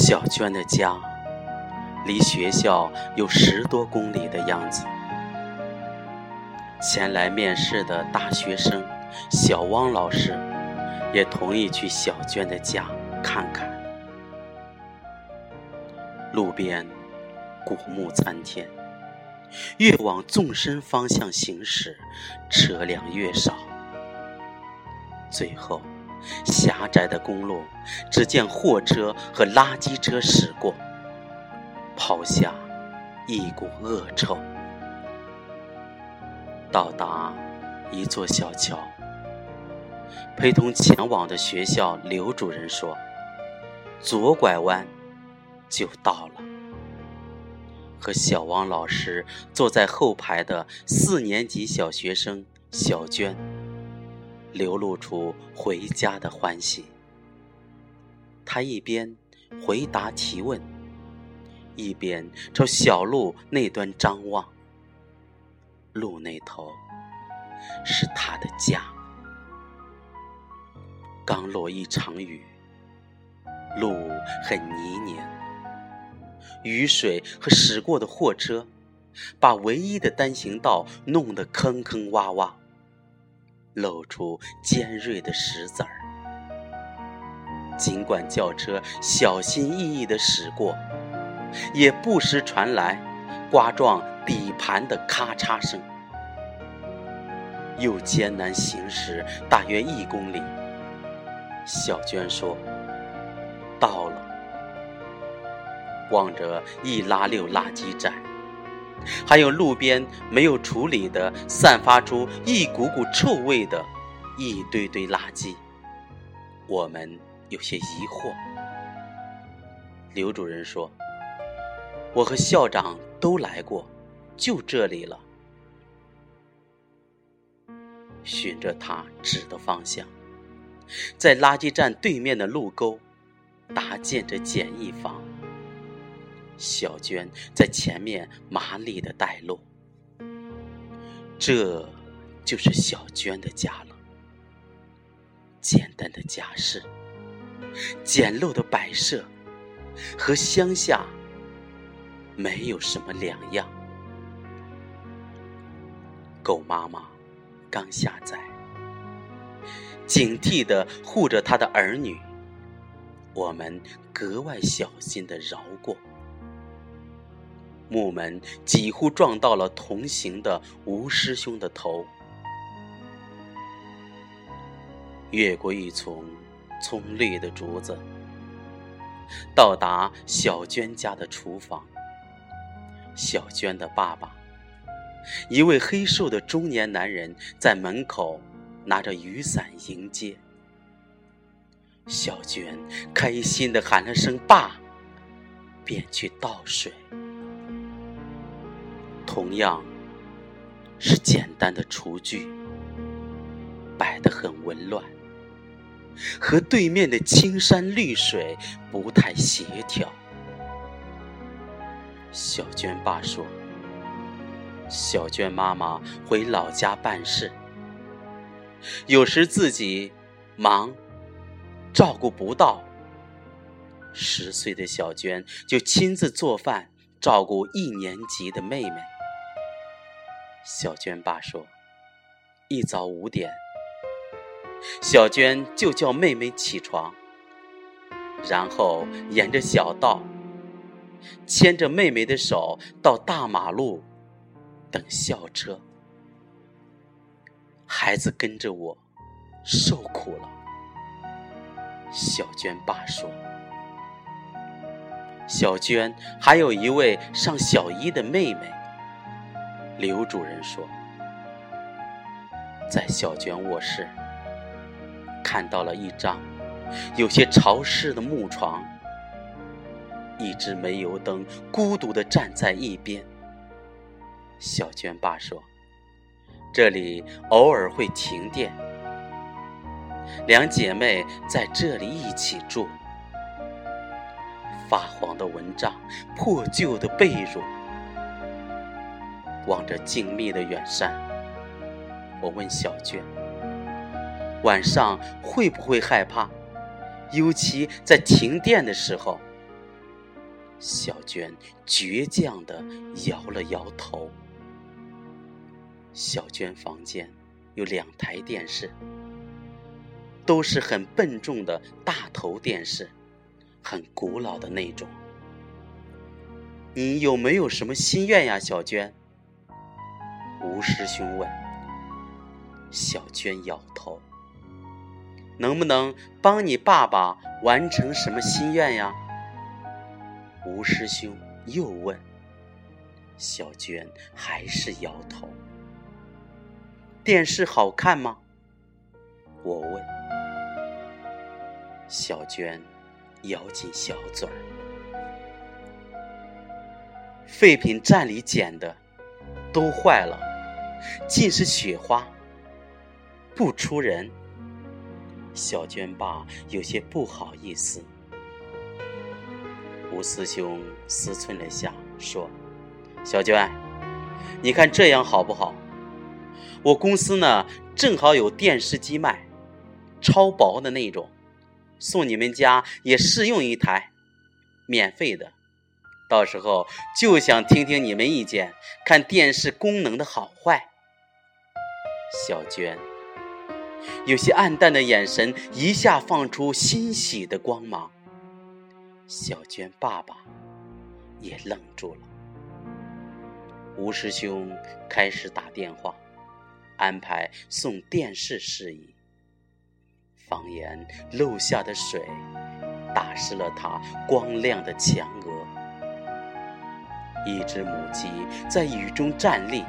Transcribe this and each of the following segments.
小娟的家离学校有十多公里的样子。前来面试的大学生小汪老师也同意去小娟的家看看。路边古木参天，越往纵深方向行驶，车辆越少。最后，狭窄的公路，只见货车和垃圾车驶过，抛下一股恶臭。到达一座小桥，陪同前往的学校刘主任说：“左拐弯就到了。”和小王老师坐在后排的四年级小学生小娟，流露出回家的欢喜。他一边回答提问，一边朝小路那端张望。路那头是他的家。刚落一场雨，路很泥泞，雨水和驶过的货车把唯一的单行道弄得坑坑洼洼，露出尖锐的石子儿。尽管轿车小心翼翼地驶过，也不时传来刮撞。底盘的咔嚓声，又艰难行驶大约一公里。小娟说：“到了。”望着一拉溜垃圾站，还有路边没有处理的、散发出一股股臭味的一堆堆垃圾，我们有些疑惑。刘主任说：“我和校长都来过。”就这里了。循着他指的方向，在垃圾站对面的路沟，搭建着简易房。小娟在前面麻利的带路。这就是小娟的家了。简单的家事，简陋的摆设，和乡下没有什么两样。狗妈妈刚下崽，警惕的护着她的儿女。我们格外小心的绕过木门，几乎撞到了同行的吴师兄的头。越过一丛葱绿的竹子，到达小娟家的厨房。小娟的爸爸。一位黑瘦的中年男人在门口拿着雨伞迎接小娟，开心的喊了声“爸”，便去倒水。同样是简单的厨具，摆得很紊乱，和对面的青山绿水不太协调。小娟爸说。小娟妈妈回老家办事，有时自己忙，照顾不到。十岁的小娟就亲自做饭，照顾一年级的妹妹。小娟爸说：“一早五点，小娟就叫妹妹起床，然后沿着小道，牵着妹妹的手到大马路。”等校车，孩子跟着我，受苦了。小娟爸说：“小娟还有一位上小一的妹妹。”刘主任说：“在小娟卧室，看到了一张有些潮湿的木床，一只煤油灯孤独地站在一边。”小娟爸说：“这里偶尔会停电，两姐妹在这里一起住。发黄的蚊帐，破旧的被褥。望着静谧的远山，我问小娟：晚上会不会害怕？尤其在停电的时候。”小娟倔强的摇了摇头。小娟房间有两台电视，都是很笨重的大头电视，很古老的那种。你有没有什么心愿呀，小娟？吴师兄问。小娟摇头。能不能帮你爸爸完成什么心愿呀？吴师兄又问。小娟还是摇头。电视好看吗？我问。小娟咬紧小嘴儿。废品站里捡的，都坏了，尽是雪花，不出人。小娟爸有些不好意思。吴师兄思忖了下，说：“小娟，你看这样好不好？”我公司呢，正好有电视机卖，超薄的那种，送你们家也试用一台，免费的。到时候就想听听你们意见，看电视功能的好坏。小娟有些暗淡的眼神一下放出欣喜的光芒。小娟爸爸也愣住了。吴师兄开始打电话。安排送电视事宜。房檐漏下的水打湿了他光亮的墙。一只母鸡在雨中站立，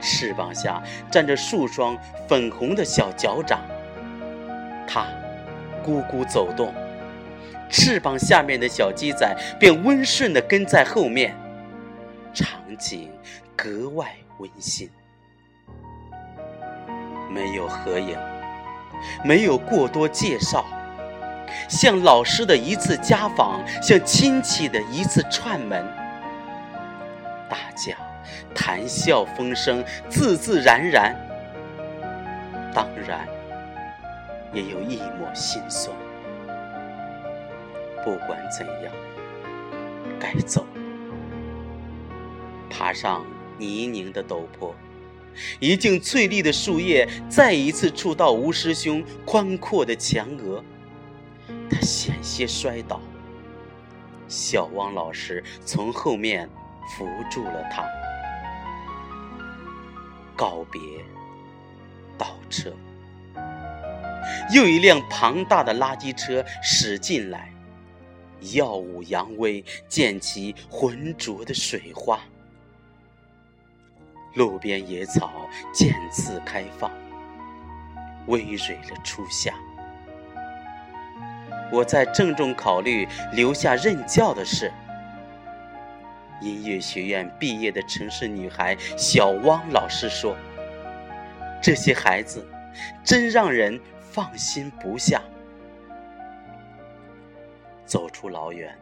翅膀下站着数双粉红的小脚掌。它咕咕走动，翅膀下面的小鸡仔便温顺地跟在后面，场景格外温馨。没有合影，没有过多介绍，像老师的一次家访，像亲戚的一次串门，大家谈笑风生，自自然然，当然也有一抹心酸。不管怎样，该走，爬上泥泞的陡坡。一茎翠绿的树叶再一次触到吴师兄宽阔的墙额，他险些摔倒。小汪老师从后面扶住了他。告别，倒车。又一辆庞大的垃圾车驶进来，耀武扬威，溅起浑浊的水花。路边野草渐次开放，葳蕤了初夏。我在郑重考虑留下任教的事。音乐学院毕业的城市女孩小汪老师说：“这些孩子真让人放心不下。”走出老远，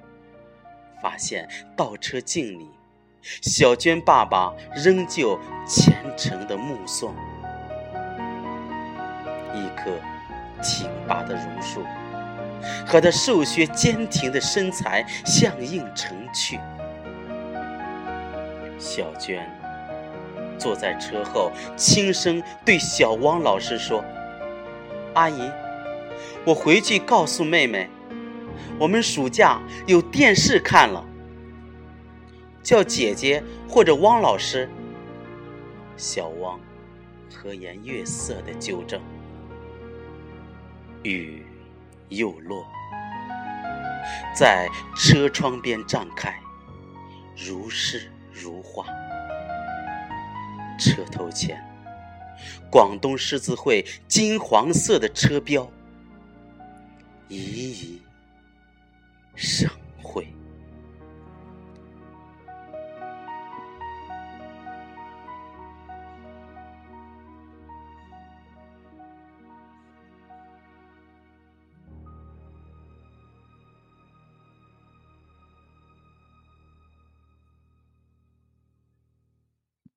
发现倒车镜里。小娟爸爸仍旧虔诚的目送，一棵挺拔的榕树和他瘦削坚挺的身材相映成趣。小娟坐在车后，轻声对小汪老师说：“阿姨，我回去告诉妹妹，我们暑假有电视看了。”叫姐姐或者汪老师。小汪和颜悦色的纠正。雨又落，在车窗边绽开，如诗如画。车头前，广东狮子会金黄色的车标，熠熠生。